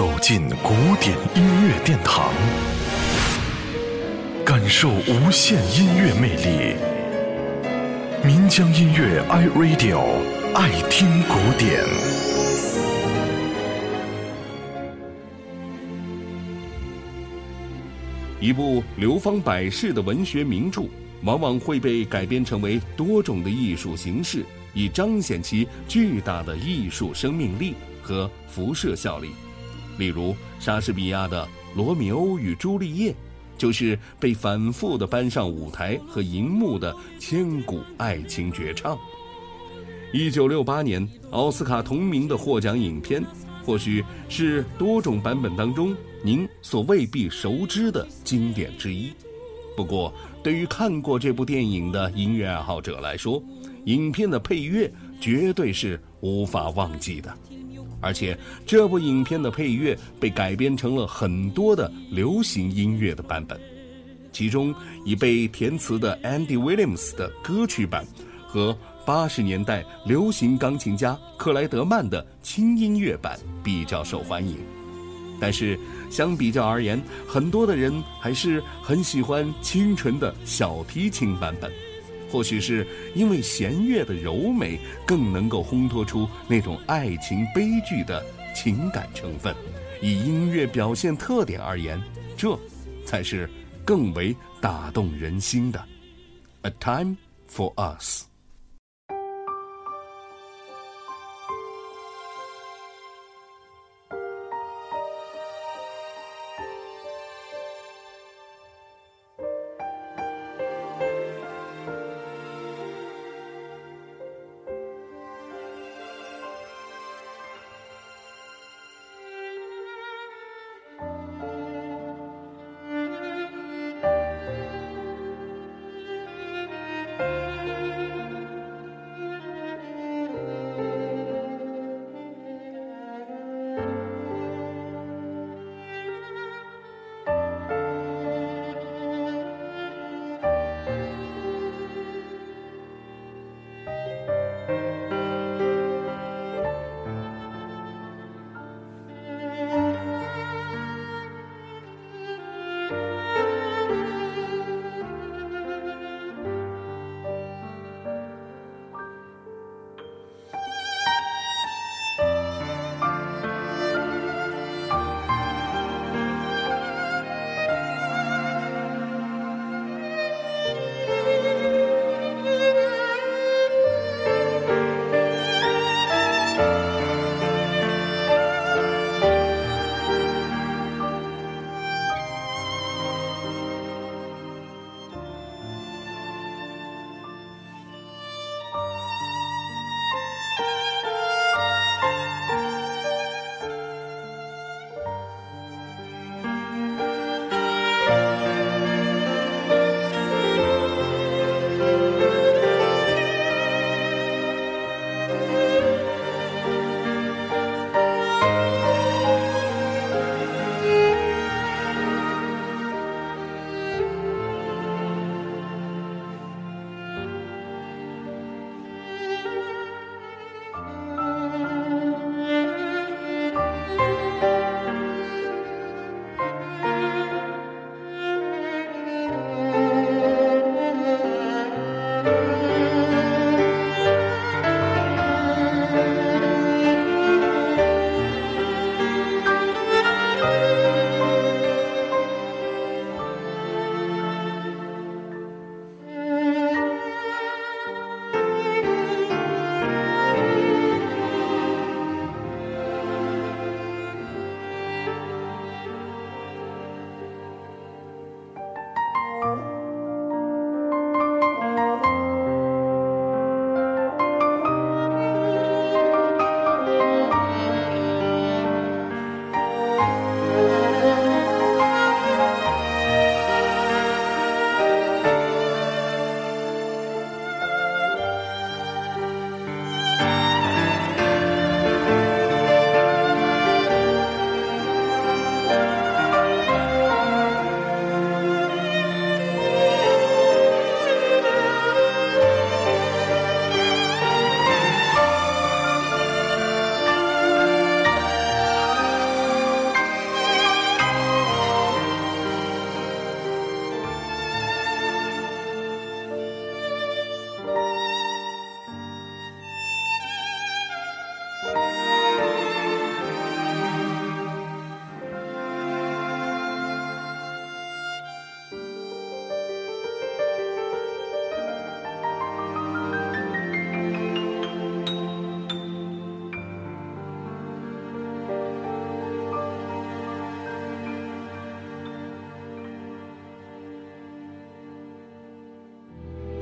走进古典音乐殿堂，感受无限音乐魅力。民江音乐 iRadio 爱听古典。一部流芳百世的文学名著，往往会被改编成为多种的艺术形式，以彰显其巨大的艺术生命力和辐射效力。例如，莎士比亚的《罗密欧与朱丽叶》，就是被反复的搬上舞台和荧幕的千古爱情绝唱。一九六八年奥斯卡同名的获奖影片，或许是多种版本当中您所未必熟知的经典之一。不过，对于看过这部电影的音乐爱好者来说，影片的配乐绝对是无法忘记的。而且，这部影片的配乐被改编成了很多的流行音乐的版本，其中已被填词的 Andy Williams 的歌曲版和八十年代流行钢琴家克莱德曼的轻音乐版比较受欢迎。但是，相比较而言，很多的人还是很喜欢清纯的小提琴版本。或许是因为弦乐的柔美更能够烘托出那种爱情悲剧的情感成分，以音乐表现特点而言，这才是更为打动人心的。A time for us。